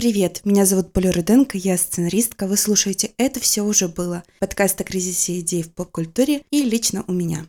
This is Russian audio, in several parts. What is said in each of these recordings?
Привет, меня зовут Поля Руденко, я сценаристка, вы слушаете «Это все уже было» подкаст о кризисе идей в поп-культуре и лично у меня.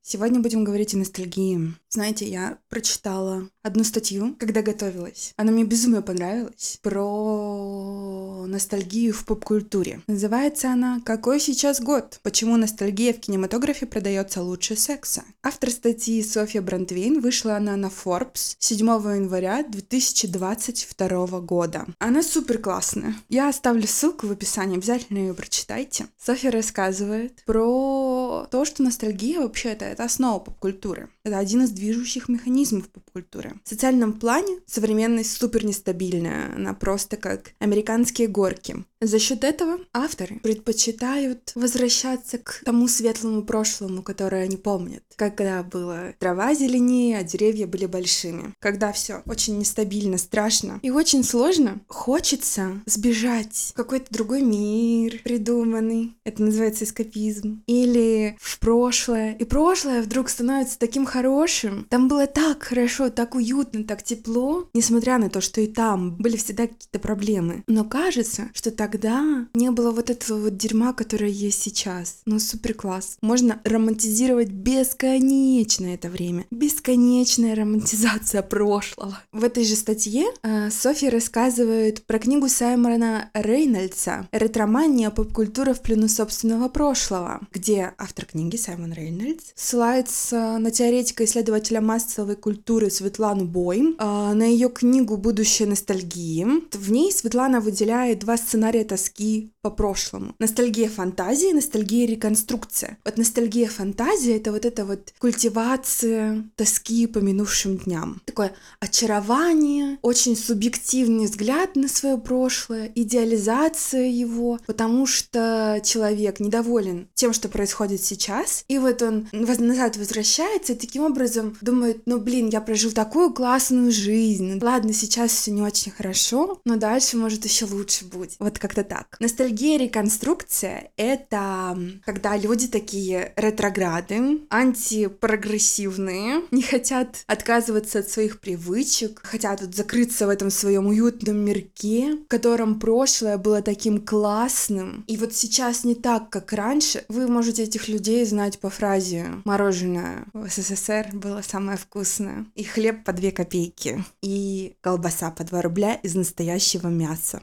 Сегодня будем говорить о ностальгии. Знаете, я прочитала одну статью, когда готовилась. Она мне безумно понравилась. Про ностальгию в поп-культуре. Называется она «Какой сейчас год? Почему ностальгия в кинематографе продается лучше секса?» Автор статьи Софья Брандвейн. Вышла она на Forbes 7 января 2022 года. Она супер классная. Я оставлю ссылку в описании, обязательно ее прочитайте. Софья рассказывает про то, что ностальгия вообще это, это основа поп-культуры. Это один из движущих механизмов поп-культуры. В социальном плане современность супер нестабильная, она просто как американские горки. За счет этого авторы предпочитают возвращаться к тому светлому прошлому, которое они помнят. Когда была трава зеленее, а деревья были большими. Когда все очень нестабильно, страшно и очень сложно, хочется сбежать в какой-то другой мир придуманный. Это называется эскапизм. Или в прошлое. И прошлое вдруг становится таким хорошим. Там было так хорошо, так уютно, так тепло, несмотря на то, что и там были всегда какие-то проблемы. Но кажется, что так тогда не было вот этого вот дерьма, которое есть сейчас. Ну, супер класс. Можно романтизировать бесконечно это время. Бесконечная романтизация прошлого. В этой же статье э, Софья рассказывает про книгу Саймона Рейнольдса «Ретромания. Поп-культура в плену собственного прошлого», где автор книги Саймон Рейнольдс ссылается на теоретика-исследователя массовой культуры Светлану Бойм, э, на ее книгу «Будущее ностальгии». В ней Светлана выделяет два сценария сценария тоски по прошлому. Ностальгия фантазии, ностальгия реконструкция. Вот ностальгия фантазии — это вот эта вот культивация тоски по минувшим дням. Такое очарование, очень субъективный взгляд на свое прошлое, идеализация его, потому что человек недоволен тем, что происходит сейчас, и вот он назад возвращается и таким образом думает, ну блин, я прожил такую классную жизнь, ладно, сейчас все не очень хорошо, но дальше может еще лучше будет. Вот как-то так. Ностальгия реконструкция — это когда люди такие ретрограды, антипрогрессивные, не хотят отказываться от своих привычек, хотят вот закрыться в этом своем уютном мирке, в котором прошлое было таким классным. И вот сейчас не так, как раньше. Вы можете этих людей знать по фразе «мороженое в СССР было самое вкусное», и хлеб по две копейки, и колбаса по два рубля из настоящего мяса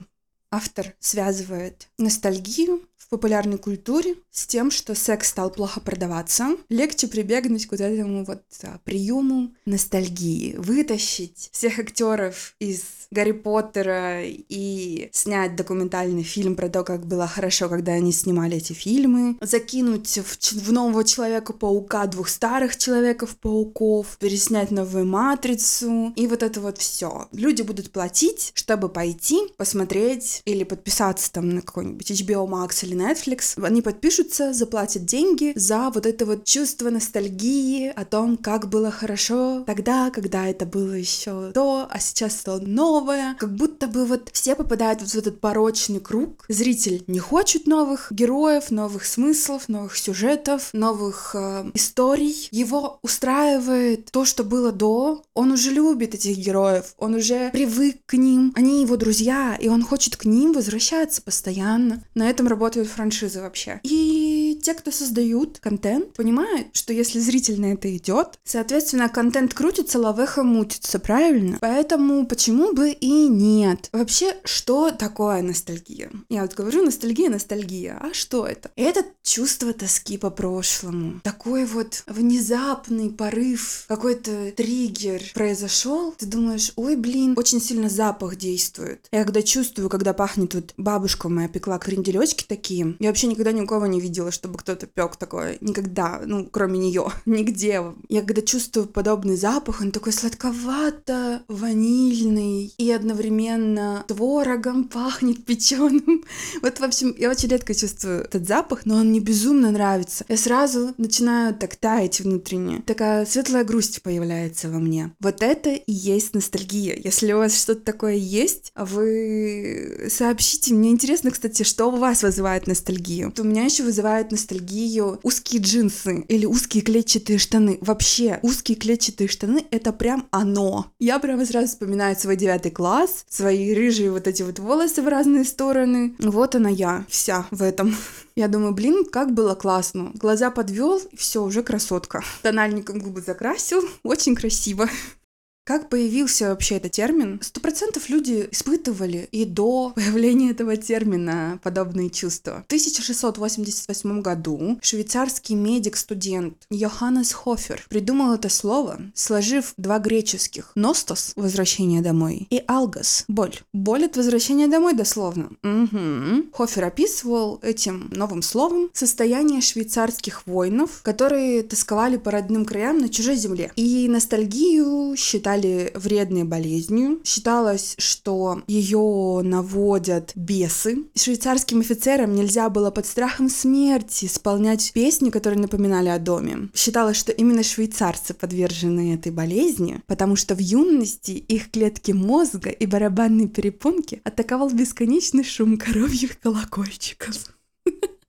автор связывает ностальгию в популярной культуре с тем, что секс стал плохо продаваться, легче прибегнуть к вот этому вот а, приему ностальгии, вытащить всех актеров из Гарри Поттера и снять документальный фильм про то, как было хорошо, когда они снимали эти фильмы, закинуть в, в нового Человека-паука двух старых Человеков-пауков, переснять новую Матрицу, и вот это вот все. Люди будут платить, чтобы пойти посмотреть или подписаться там на какой-нибудь HBO Max или Netflix. Они подпишутся, заплатят деньги за вот это вот чувство ностальгии о том, как было хорошо тогда, когда это было еще то, а сейчас стало новое, как будто бы вот все попадают в этот порочный круг. Зритель не хочет новых героев, новых смыслов, новых сюжетов, новых э, историй. Его устраивает то, что было до. Он уже любит этих героев, он уже привык к ним, они его друзья, и он хочет к ним возвращаться постоянно. На этом работают франшизы вообще. И те, кто создают контент, понимают, что если зритель на это идет, соответственно, контент крутится, лавеха мутится, правильно? Поэтому почему бы и нет. Вообще, что такое ностальгия? Я вот говорю, ностальгия, ностальгия. А что это? Это чувство тоски по прошлому. Такой вот внезапный порыв, какой-то триггер произошел. Ты думаешь, ой, блин, очень сильно запах действует. Я когда чувствую, когда пахнет вот бабушка моя пекла кренделечки такие, я вообще никогда никого не видела, чтобы кто-то пек такое. Никогда, ну, кроме нее. Нигде. Я когда чувствую подобный запах, он такой сладковато ванильный и одновременно творогом пахнет печеным. Вот, в общем, я очень редко чувствую этот запах, но он мне безумно нравится. Я сразу начинаю так таять внутренне. Такая светлая грусть появляется во мне. Вот это и есть ностальгия. Если у вас что-то такое есть, вы сообщите. Мне интересно, кстати, что у вас вызывает ностальгию. Вот у меня еще вызывает ностальгию ностальгию узкие джинсы или узкие клетчатые штаны. Вообще, узкие клетчатые штаны — это прям оно. Я прямо сразу вспоминаю свой девятый класс, свои рыжие вот эти вот волосы в разные стороны. Вот она я, вся в этом. Я думаю, блин, как было классно. Глаза подвел, все, уже красотка. Тональником губы закрасил, очень красиво. Как появился вообще этот термин? Сто процентов люди испытывали и до появления этого термина подобные чувства. В 1688 году швейцарский медик-студент Йоханнес Хофер придумал это слово, сложив два греческих «ностос» — «возвращение домой» и «алгос» — «боль». Боль от возвращения домой дословно. Угу. Хофер описывал этим новым словом состояние швейцарских воинов, которые тосковали по родным краям на чужой земле. И ностальгию считали считали вредной болезнью. Считалось, что ее наводят бесы. Швейцарским офицерам нельзя было под страхом смерти исполнять песни, которые напоминали о доме. Считалось, что именно швейцарцы подвержены этой болезни, потому что в юности их клетки мозга и барабанные перепонки атаковал бесконечный шум коровьих колокольчиков.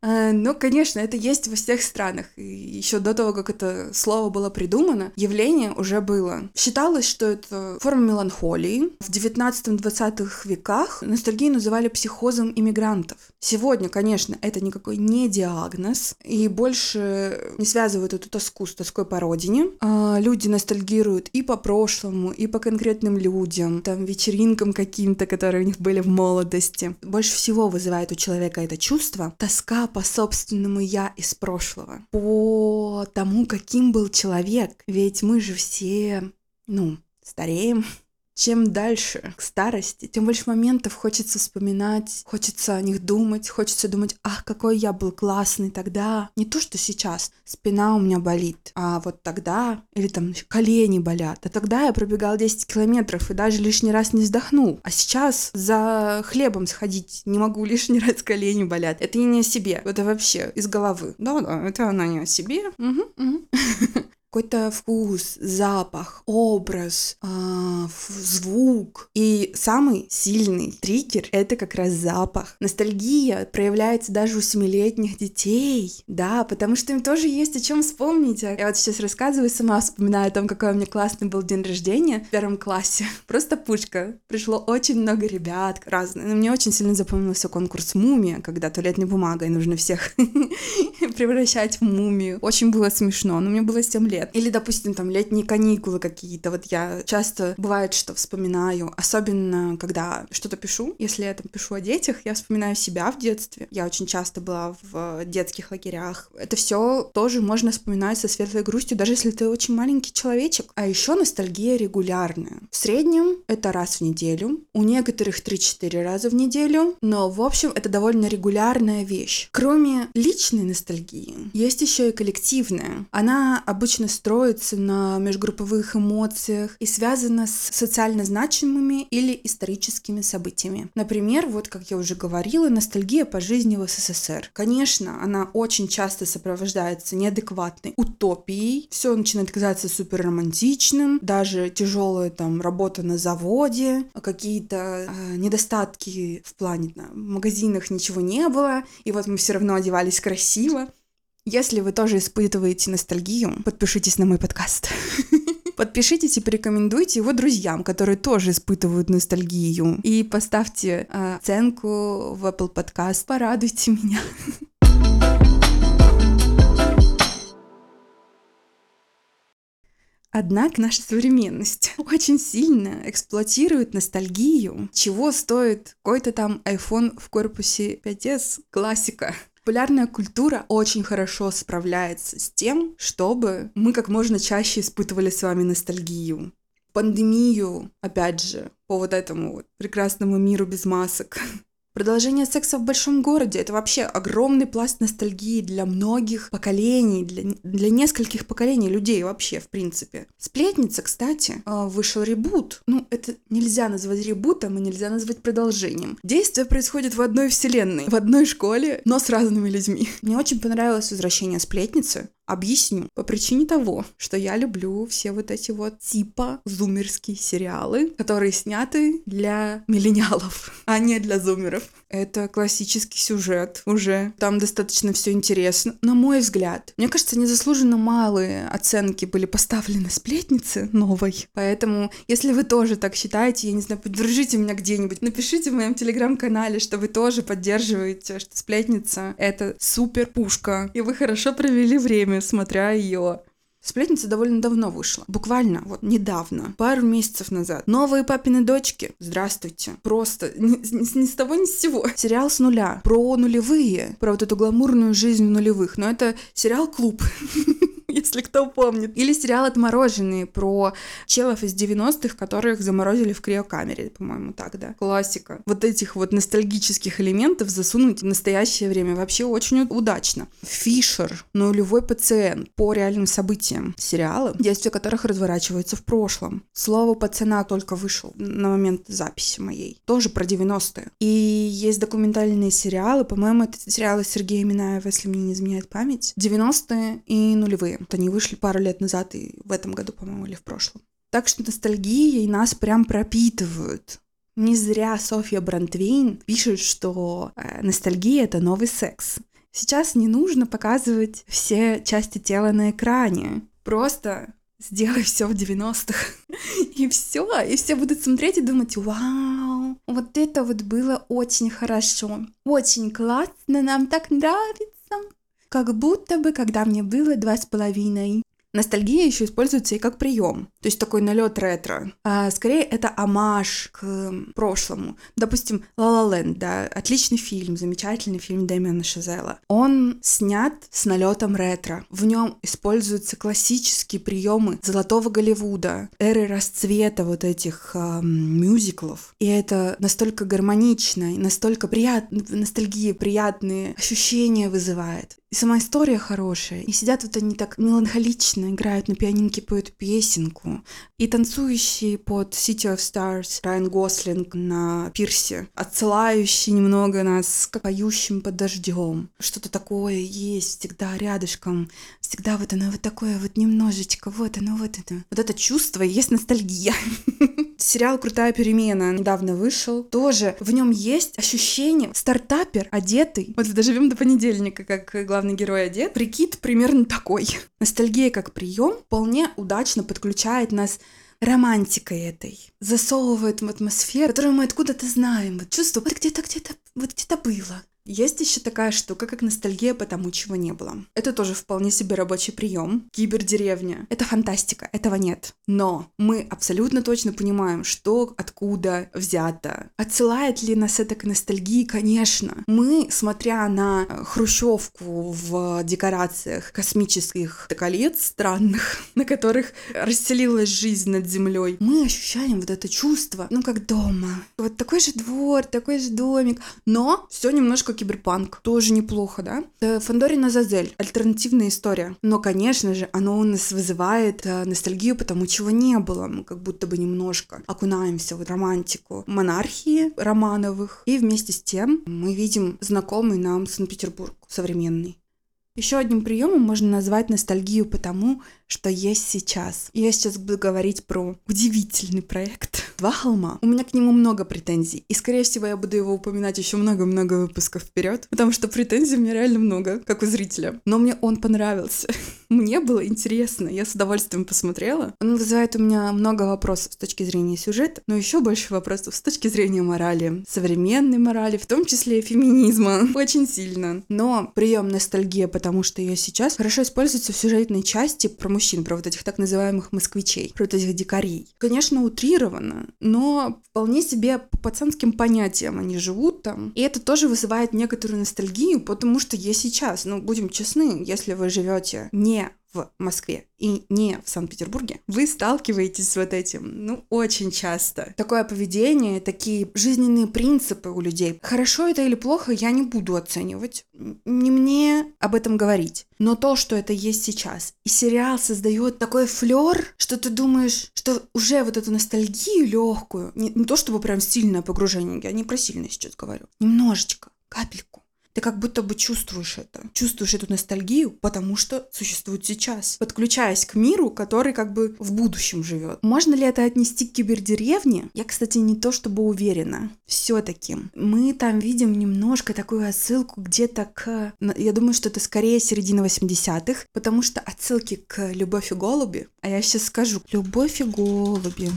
Э, ну, конечно, это есть во всех странах. И еще до того, как это слово было придумано, явление уже было. Считалось, что это форма меланхолии. В 19-20 веках ностальгию называли психозом иммигрантов. Сегодня, конечно, это никакой не диагноз, и больше не связывают эту тоску с тоской по родине. А люди ностальгируют и по прошлому, и по конкретным людям, там, вечеринкам каким-то, которые у них были в молодости. Больше всего вызывает у человека это чувство тоска по собственному я из прошлого, по тому, каким был человек. Ведь мы же все, ну, стареем, чем дальше к старости, тем больше моментов хочется вспоминать, хочется о них думать, хочется думать, ах, какой я был классный тогда. Не то, что сейчас спина у меня болит, а вот тогда, или там колени болят. А тогда я пробегал 10 километров и даже лишний раз не вздохнул. А сейчас за хлебом сходить не могу, лишний раз колени болят. Это не о себе, это вообще из головы. Да-да, это она не о себе. Угу, угу. какой-то вкус, запах, образ, э, звук. И самый сильный триггер — это как раз запах. Ностальгия проявляется даже у семилетних детей, да, потому что им тоже есть о чем вспомнить. Я вот сейчас рассказываю, сама вспоминаю о том, какой у меня классный был день рождения в первом классе. Просто пушка. Пришло очень много ребят разных. Но мне очень сильно запомнился конкурс «Мумия», когда туалетной бумагой нужно всех превращать в мумию. Очень было смешно, но мне было 7 лет лет. Или, допустим, там летние каникулы какие-то. Вот я часто бывает, что вспоминаю, особенно когда что-то пишу. Если я там пишу о детях, я вспоминаю себя в детстве. Я очень часто была в детских лагерях. Это все тоже можно вспоминать со светлой грустью, даже если ты очень маленький человечек. А еще ностальгия регулярная. В среднем это раз в неделю. У некоторых 3-4 раза в неделю. Но, в общем, это довольно регулярная вещь. Кроме личной ностальгии, есть еще и коллективная. Она обычно строится на межгрупповых эмоциях и связана с социально значимыми или историческими событиями. Например, вот как я уже говорила, ностальгия по жизни в СССР. Конечно, она очень часто сопровождается неадекватной утопией, все начинает казаться супер романтичным, даже тяжелая там работа на заводе, какие-то э, недостатки в плане да, в магазинах ничего не было, и вот мы все равно одевались красиво. Если вы тоже испытываете ностальгию, подпишитесь на мой подкаст. Подпишитесь и порекомендуйте его друзьям, которые тоже испытывают ностальгию. И поставьте э, оценку в Apple Podcast. Порадуйте меня. Однако наша современность очень сильно эксплуатирует ностальгию, чего стоит какой-то там iPhone в корпусе 5s классика. Популярная культура очень хорошо справляется с тем, чтобы мы как можно чаще испытывали с вами ностальгию. Пандемию, опять же, по вот этому вот прекрасному миру без масок. Продолжение секса в большом городе — это вообще огромный пласт ностальгии для многих поколений, для, для нескольких поколений людей вообще, в принципе. Сплетница, кстати, а, вышел ребут. Ну, это нельзя назвать ребутом и нельзя назвать продолжением. Действие происходит в одной вселенной, в одной школе, но с разными людьми. Мне очень понравилось «Возвращение сплетницы». Объясню. По причине того, что я люблю все вот эти вот типа зумерские сериалы, которые сняты для миллениалов, а не для зумеров. Это классический сюжет уже. Там достаточно все интересно. На мой взгляд. Мне кажется, незаслуженно малые оценки были поставлены сплетнице новой. Поэтому, если вы тоже так считаете, я не знаю, поддержите меня где-нибудь. Напишите в моем телеграм-канале, что вы тоже поддерживаете, что сплетница — это супер пушка. И вы хорошо провели время, смотря ее. Сплетница довольно давно вышла. Буквально вот недавно, пару месяцев назад. Новые папины дочки. Здравствуйте. Просто ни, ни, ни с того, ни с сего. Сериал с нуля. Про нулевые. Про вот эту гламурную жизнь в нулевых. Но это сериал «Клуб». если кто помнит. Или сериал «Отмороженные» про челов из 90-х, которых заморозили в криокамере, по-моему, так, да. Классика. Вот этих вот ностальгических элементов засунуть в настоящее время вообще очень удачно. «Фишер», «Нулевой пациент» по реальным событиям. Сериалы, действия которых разворачиваются в прошлом. «Слово пацана» только вышел на момент записи моей. Тоже про 90-е. И есть документальные сериалы, по-моему, это сериалы Сергея Минаева, если мне не изменяет память. 90-е и нулевые. Вот они вышли пару лет назад, и в этом году, по-моему, или в прошлом. Так что ностальгией нас прям пропитывают. Не зря Софья Брандвейн пишет, что э, ностальгия — это новый секс. Сейчас не нужно показывать все части тела на экране. Просто сделай все в 90-х. И все. И все будут смотреть и думать, вау, вот это вот было очень хорошо. Очень классно, нам так нравится как будто бы, когда мне было два с половиной. Ностальгия еще используется и как прием, то есть такой налет ретро. А скорее это амаш к прошлому. Допустим, La La Land, да, отличный фильм, замечательный фильм Дэмиана Шазела. Он снят с налетом ретро. В нем используются классические приемы золотого Голливуда, эры расцвета вот этих э, мюзиклов. И это настолько гармонично, настолько приятно, ностальгия, приятные ощущения вызывает. И сама история хорошая. И сидят вот они так меланхолично, играют на пианинке, поют песенку. И танцующий под City of Stars Райан Гослинг на пирсе, отсылающий немного нас к поющим под дождем. Что-то такое есть всегда рядышком. Всегда вот оно вот такое вот немножечко, вот оно, вот это. Вот это чувство и есть ностальгия. Сериал «Крутая перемена» недавно вышел. Тоже в нем есть ощущение стартапер, одетый. Вот доживем до понедельника, как главный герой одет, прикид примерно такой. Ностальгия как прием вполне удачно подключает нас романтикой этой, засовывает в атмосферу, которую мы откуда-то знаем, вот чувство, вот где-то, где-то, вот где-то было. Есть еще такая штука, как ностальгия по тому, чего не было. Это тоже вполне себе рабочий прием. Кибердеревня. Это фантастика, этого нет. Но мы абсолютно точно понимаем, что откуда взято. Отсылает ли нас это к ностальгии? Конечно. Мы, смотря на э, хрущевку в декорациях космических колец странных, на которых расселилась жизнь над землей, мы ощущаем вот это чувство, ну как дома. Вот такой же двор, такой же домик, но все немножко киберпанк. Тоже неплохо, да? Э, Фандорина Зазель. Альтернативная история. Но, конечно же, оно у нас вызывает э, ностальгию, потому чего не было. Мы как будто бы немножко окунаемся в романтику монархии Романовых. И вместе с тем мы видим знакомый нам Санкт-Петербург современный. Еще одним приемом можно назвать ностальгию по тому, что есть сейчас. Я сейчас буду говорить про удивительный проект «Два холма». У меня к нему много претензий, и, скорее всего, я буду его упоминать еще много-много выпусков вперед, потому что претензий у меня реально много, как у зрителя. Но мне он понравился. Мне было интересно, я с удовольствием посмотрела. Он вызывает у меня много вопросов с точки зрения сюжета, но еще больше вопросов с точки зрения морали, современной морали, в том числе феминизма, очень сильно. Но прием ностальгия, потому что ее сейчас хорошо используется в сюжетной части про мужчин, про вот этих так называемых москвичей, про вот этих дикарей. Конечно, утрировано, но вполне себе по пацанским понятиям они живут там. И это тоже вызывает некоторую ностальгию, потому что я сейчас, ну, будем честны, если вы живете не в Москве и не в Санкт-Петербурге, вы сталкиваетесь с вот этим, ну, очень часто. Такое поведение, такие жизненные принципы у людей. Хорошо это или плохо, я не буду оценивать. Не мне об этом говорить. Но то, что это есть сейчас. И сериал создает такой флер, что ты думаешь, что уже вот эту ностальгию легкую, не, не то чтобы прям сильное погружение, я не про сильное сейчас говорю, немножечко, капельку, ты как будто бы чувствуешь это. Чувствуешь эту ностальгию, потому что существует сейчас. Подключаясь к миру, который как бы в будущем живет. Можно ли это отнести к кибердеревне? Я, кстати, не то чтобы уверена. Все-таки мы там видим немножко такую отсылку где-то к... Я думаю, что это скорее середина 80-х, потому что отсылки к «Любовь и голуби», а я сейчас скажу «Любовь и голуби»,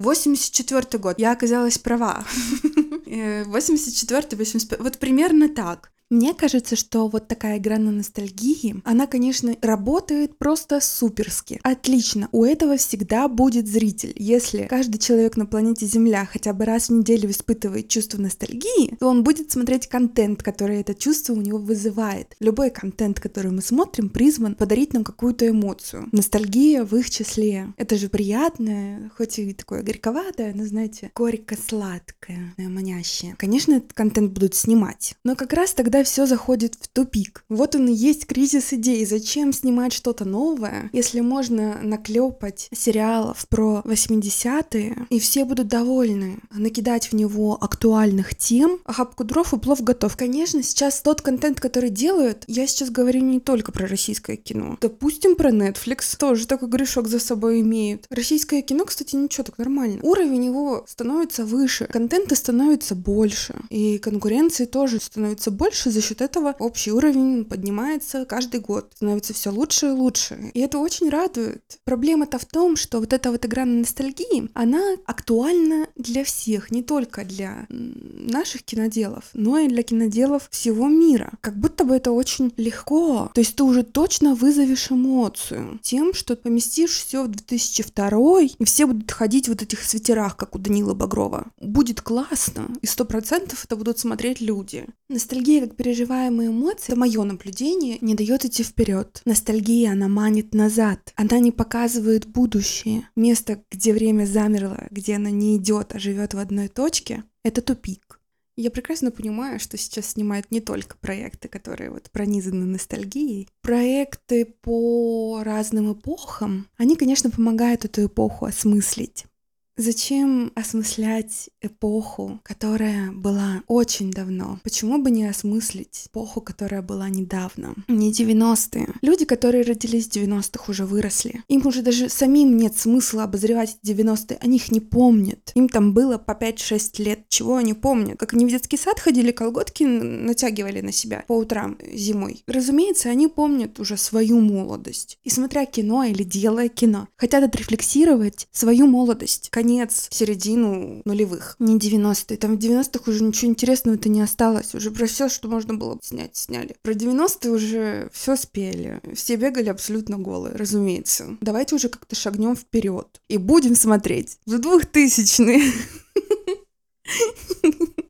84 год. Я оказалась права. 84 85 Вот примерно так. Мне кажется, что вот такая игра на ностальгии, она, конечно, работает просто суперски. Отлично, у этого всегда будет зритель. Если каждый человек на планете Земля хотя бы раз в неделю испытывает чувство ностальгии, то он будет смотреть контент, который это чувство у него вызывает. Любой контент, который мы смотрим, призван подарить нам какую-то эмоцию. Ностальгия в их числе. Это же приятное, хоть и такое горьковатое, но, знаете, горько-сладкое, манящее. Конечно, этот контент будут снимать. Но как раз тогда когда все заходит в тупик. Вот он и есть кризис идей. Зачем снимать что-то новое, если можно наклепать сериалов про 80-е, и все будут довольны, накидать в него актуальных тем, а хапку дров и плов готов. Конечно, сейчас тот контент, который делают, я сейчас говорю не только про российское кино. Допустим, про Netflix тоже такой грешок за собой имеют. Российское кино, кстати, ничего, так нормально. Уровень его становится выше, контента становится больше, и конкуренции тоже становится больше, больше, за счет этого общий уровень поднимается каждый год, становится все лучше и лучше. И это очень радует. Проблема-то в том, что вот эта вот игра на ностальгии, она актуальна для всех, не только для наших киноделов, но и для киноделов всего мира. Как будто бы это очень легко. То есть ты уже точно вызовешь эмоцию тем, что поместишь все в 2002 и все будут ходить в вот этих свитерах, как у Данила Багрова. Будет классно, и сто процентов это будут смотреть люди. Ностальгия как переживаемые эмоции, это мое наблюдение, не дает идти вперед. Ностальгия, она манит назад. Она не показывает будущее. Место, где время замерло, где она не идет, а живет в одной точке, это тупик. Я прекрасно понимаю, что сейчас снимают не только проекты, которые вот пронизаны ностальгией. Проекты по разным эпохам, они, конечно, помогают эту эпоху осмыслить. Зачем осмыслять эпоху, которая была очень давно? Почему бы не осмыслить эпоху, которая была недавно? Не 90-е. Люди, которые родились в 90-х, уже выросли. Им уже даже самим нет смысла обозревать 90-е. Они их не помнят. Им там было по 5-6 лет. Чего они помнят? Как они в детский сад ходили, колготки натягивали на себя по утрам зимой. Разумеется, они помнят уже свою молодость. И смотря кино или делая кино, хотят отрефлексировать свою молодость конец, середину нулевых, не 90-е. Там в 90-х уже ничего интересного-то не осталось. Уже про все, что можно было снять, сняли. Про 90-е уже все спели. Все бегали абсолютно голые, разумеется. Давайте уже как-то шагнем вперед и будем смотреть в 2000-е.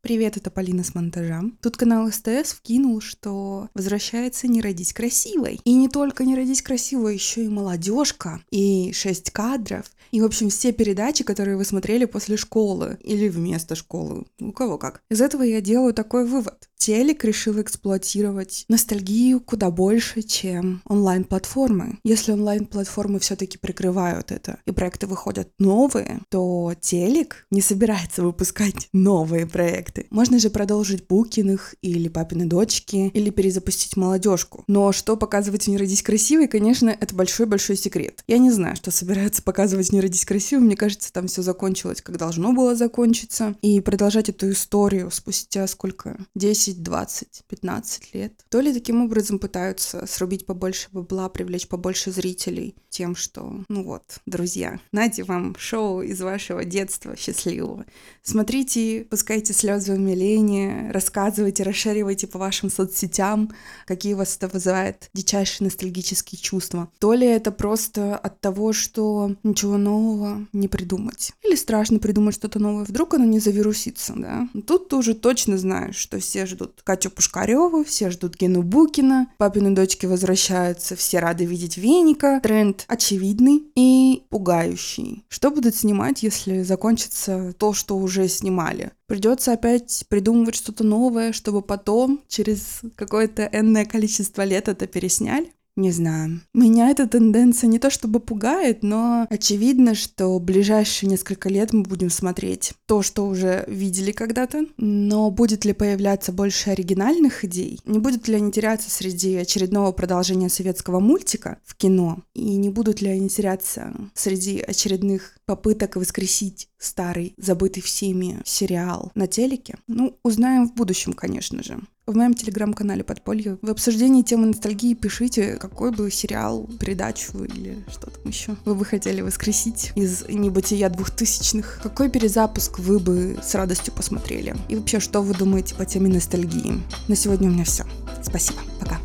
Привет, это Полина с монтажа. Тут канал СТС вкинул, что возвращается «Не родись красивой». И не только «Не родись красивой», еще и «Молодежка», и «Шесть кадров», и, в общем, все передачи, которые вы смотрели после школы или вместо школы, у кого как. Из этого я делаю такой вывод. Телек решил эксплуатировать ностальгию куда больше, чем онлайн-платформы. Если онлайн-платформы все-таки прикрывают это, и проекты выходят новые, то телек не собирается выпускать новые проекты. Можно же продолжить Букиных или Папины дочки, или перезапустить молодежку. Но что показывать «Не родись красивой», конечно, это большой-большой секрет. Я не знаю, что собираются показывать «Не родись красивой». Мне кажется, там все закончилось, как должно было закончиться. И продолжать эту историю спустя сколько? 10 10, 20, 15 лет. То ли таким образом пытаются срубить побольше бабла, привлечь побольше зрителей тем, что, ну вот, друзья, нате вам шоу из вашего детства счастливого. Смотрите, пускайте слезы умиления, рассказывайте, расшаривайте по вашим соцсетям, какие у вас это вызывает дичайшие ностальгические чувства. То ли это просто от того, что ничего нового не придумать. Или страшно придумать что-то новое, вдруг оно не завирусится, да? Тут ты уже точно знаешь, что все ждут Катю Пушкареву, все ждут Гену Букина, папины дочки возвращаются, все рады видеть Веника. Тренд очевидный и пугающий. Что будут снимать, если закончится то, что уже снимали? Придется опять придумывать что-то новое, чтобы потом, через какое-то энное количество лет это пересняли? Не знаю. Меня эта тенденция не то чтобы пугает, но очевидно, что в ближайшие несколько лет мы будем смотреть то, что уже видели когда-то. Но будет ли появляться больше оригинальных идей? Не будет ли они теряться среди очередного продолжения советского мультика в кино? И не будут ли они теряться среди очередных попыток воскресить старый, забытый всеми сериал на телеке? Ну, узнаем в будущем, конечно же в моем телеграм-канале Подполье. В обсуждении темы ностальгии пишите, какой бы сериал, передачу или что там еще вы бы хотели воскресить из небытия двухтысячных. Какой перезапуск вы бы с радостью посмотрели? И вообще, что вы думаете по теме ностальгии? На сегодня у меня все. Спасибо. Пока.